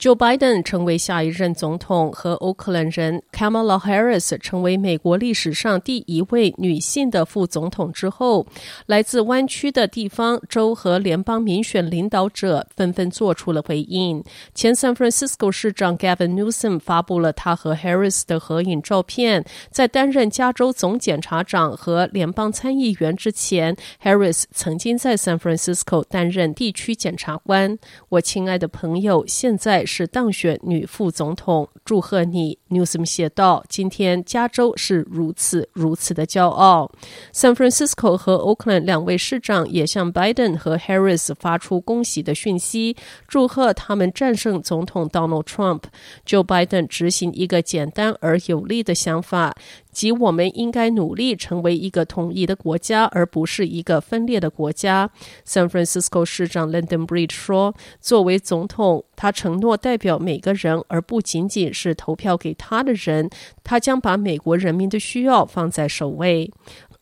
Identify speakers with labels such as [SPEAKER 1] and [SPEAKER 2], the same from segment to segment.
[SPEAKER 1] Joe Biden 成为下一任总统，和欧克兰人 Kamala Harris 成为美国历史上第一位女性的副总统之后，来自湾区的地方州和联邦民选领导者纷纷做出了回应。前 San Francisco 市长 Gavin Newsom 发布了他和 Harris 的合影照片。在担任加州总检察长和联邦参议员之前，Harris 曾经在 San Francisco 担任地区检察官。我亲爱的朋友，现在。是当选女副总统，祝贺你，Newsom 写道。今天加州是如此如此的骄傲。San Francisco 和 Oakland 两位市长也向 Biden 和 Harris 发出恭喜的讯息，祝贺他们战胜总统 Donald Trump。Joe Biden 执行一个简单而有力的想法。即我们应该努力成为一个统一的国家，而不是一个分裂的国家。San Francisco 市长 London Breed 说：“作为总统，他承诺代表每个人，而不仅仅是投票给他的人。他将把美国人民的需要放在首位。”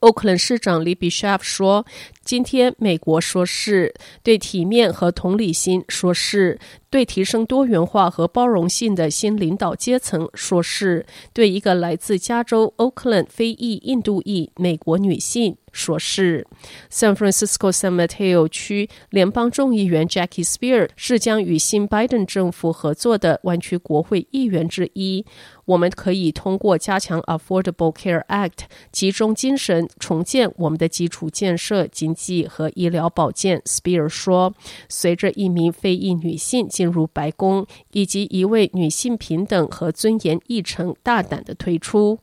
[SPEAKER 1] 奥克兰市长 Libby Schaaf 说：“今天美国说是对体面和同理心说是。”对提升多元化和包容性的新领导阶层说是，对一个来自加州奥克兰非裔印度裔美国女性说是。San Francisco San Mateo 区联邦众议员 Jackie Speier 是将与新拜登政府合作的湾区国会议员之一。我们可以通过加强 Affordable Care Act，集中精神重建我们的基础建设、经济和医疗保健。Speier 说，随着一名非裔女性。进入白宫，以及一位女性平等和尊严议程大胆的推出。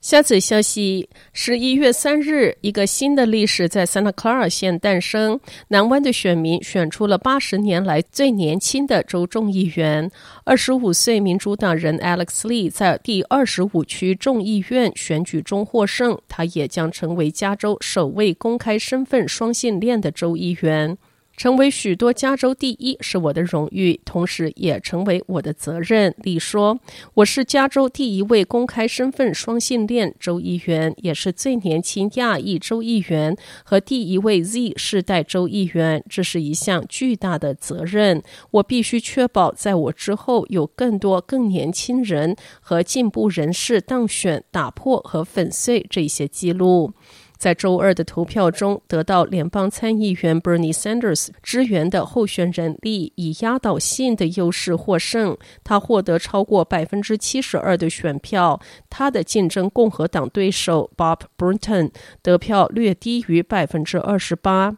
[SPEAKER 1] 下次消息：十一月三日，一个新的历史在 Santa Clara 县诞生。南湾的选民选出了八十年来最年轻的州众议员，二十五岁民主党人 Alex Lee 在第二十五区众议院选举中获胜，他也将成为加州首位公开身份双性恋的州议员。成为许多加州第一是我的荣誉，同时也成为我的责任。李说：“我是加州第一位公开身份双性恋州议员，也是最年轻亚裔州议员和第一位 Z 世代州议员。这是一项巨大的责任。我必须确保在我之后有更多更年轻人和进步人士当选，打破和粉碎这些记录。”在周二的投票中，得到联邦参议员 Bernie Sanders 支援的候选人利以压倒性的优势获胜。他获得超过百分之七十二的选票，他的竞争共和党对手 Bob Burnton 得票略低于百分之二十八。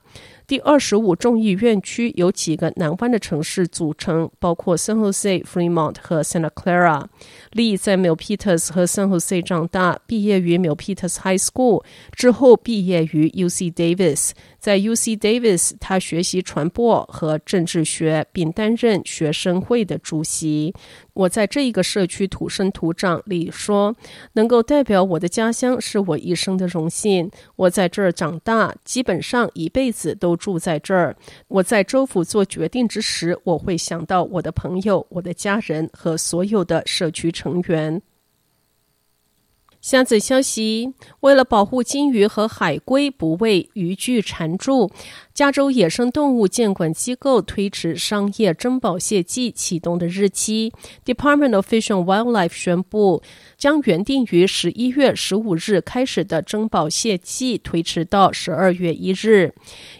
[SPEAKER 1] 第二十五众议院区由几个南方的城市组成，包括 San Jose、Fremont 和 Santa Clara。Lee 在 m i l p e t e r s 和 San Jose 长大，毕业于 m i l p e t e r s High School，之后毕业于 UC Davis。在 UC Davis，他学习传播和政治学，并担任学生会的主席。我在这一个社区土生土长，里说，能够代表我的家乡是我一生的荣幸。我在这儿长大，基本上一辈子都住在这儿。我在州府做决定之时，我会想到我的朋友、我的家人和所有的社区成员。下则消息：为了保护金鱼和海龟不被渔具缠住，加州野生动物监管机构推迟商业珍宝蟹季启动的日期。Department of Fish and Wildlife 宣布，将原定于十一月十五日开始的珍宝蟹季推迟到十二月一日。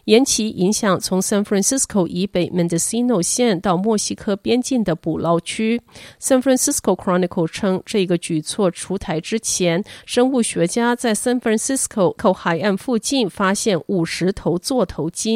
[SPEAKER 1] 延期影响从 San Francisco 以北 Mendocino 县到墨西哥边境的捕捞区。San Francisco Chronicle 称，这个举措出台之前，生物学家在 San Francisco 口海岸附近发现五十头座头鲸。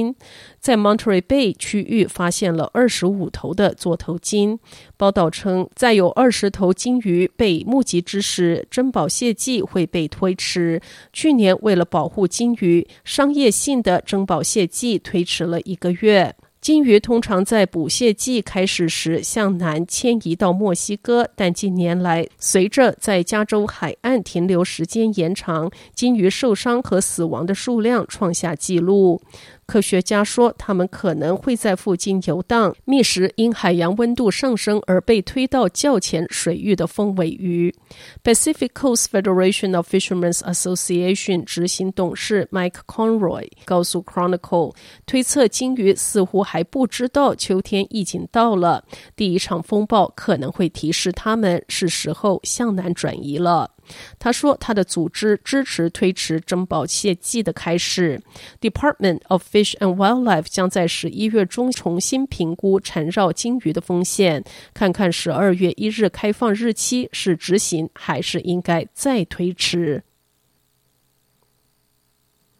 [SPEAKER 1] 在 Monterey Bay 区域发现了二十五头的座头鲸。报道称，在有二十头鲸鱼被目击之时，珍宝蟹季会被推迟。去年为了保护鲸鱼，商业性的珍宝蟹季推迟了一个月。鲸鱼通常在捕蟹季开始时向南迁移到墨西哥，但近年来随着在加州海岸停留时间延长，鲸鱼受伤和死亡的数量创下纪录。科学家说，他们可能会在附近游荡，觅食因海洋温度上升而被推到较浅水域的凤尾鱼。Pacific Coast Federation of Fishermen's Association 执行董事 Mike Conroy 告诉 Chronicle，推测鲸鱼似乎还不知道秋天已经到了，第一场风暴可能会提示他们是时候向南转移了。他说，他的组织支持推迟珍宝蟹季的开始。Department of Fish and Wildlife 将在十一月中重新评估缠绕金鱼的风险，看看十二月一日开放日期是执行还是应该再推迟。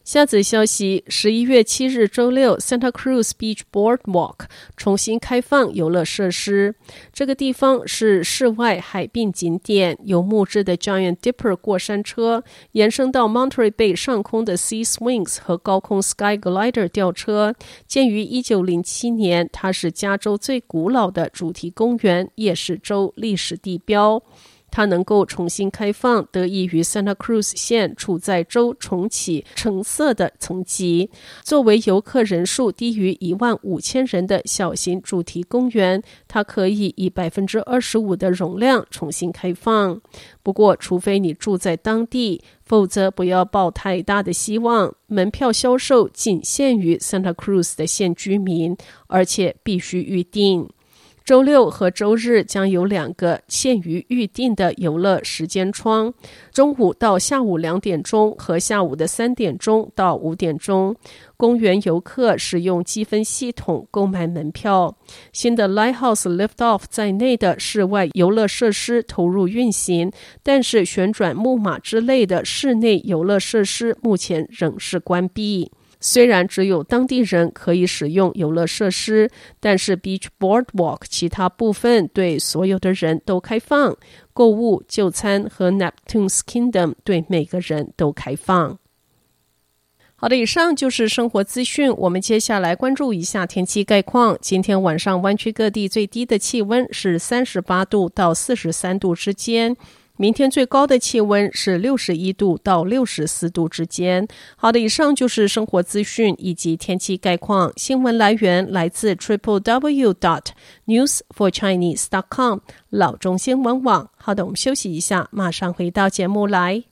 [SPEAKER 1] 下则消息：十一月七日周六，Santa Cruz Beach Boardwalk 重新开放游乐设施。这个地方是室外海滨景点，由木质的 Giant Dipper 过山车延伸到 Monterey Bay 上空的 Sea Swings 和高空 Sky Glider 吊车。建于一九零七年，它是加州最古老的主题公园，也是州历史地标。它能够重新开放，得益于 Santa Cruz 县处在州重启橙色的层级。作为游客人数低于一万五千人的小型主题公园，它可以以百分之二十五的容量重新开放。不过，除非你住在当地，否则不要抱太大的希望。门票销售仅限于 Santa Cruz 的县居民，而且必须预定。周六和周日将有两个限于预定的游乐时间窗，中午到下午两点钟和下午的三点钟到五点钟。公园游客使用积分系统购买门票。新的 Lighthouse Liftoff 在内的室外游乐设施投入运行，但是旋转木马之类的室内游乐设施目前仍是关闭。虽然只有当地人可以使用游乐设施，但是 Beach Boardwalk 其他部分对所有的人都开放，购物、就餐和 Neptune's Kingdom 对每个人都开放。好的，以上就是生活资讯。我们接下来关注一下天气概况。今天晚上湾区各地最低的气温是三十八度到四十三度之间。明天最高的气温是六十一度到六十四度之间。好的，以上就是生活资讯以及天气概况。新闻来源来自 triple w dot news for chinese dot com 老中新闻网。好的，我们休息一下，马上回到节目来。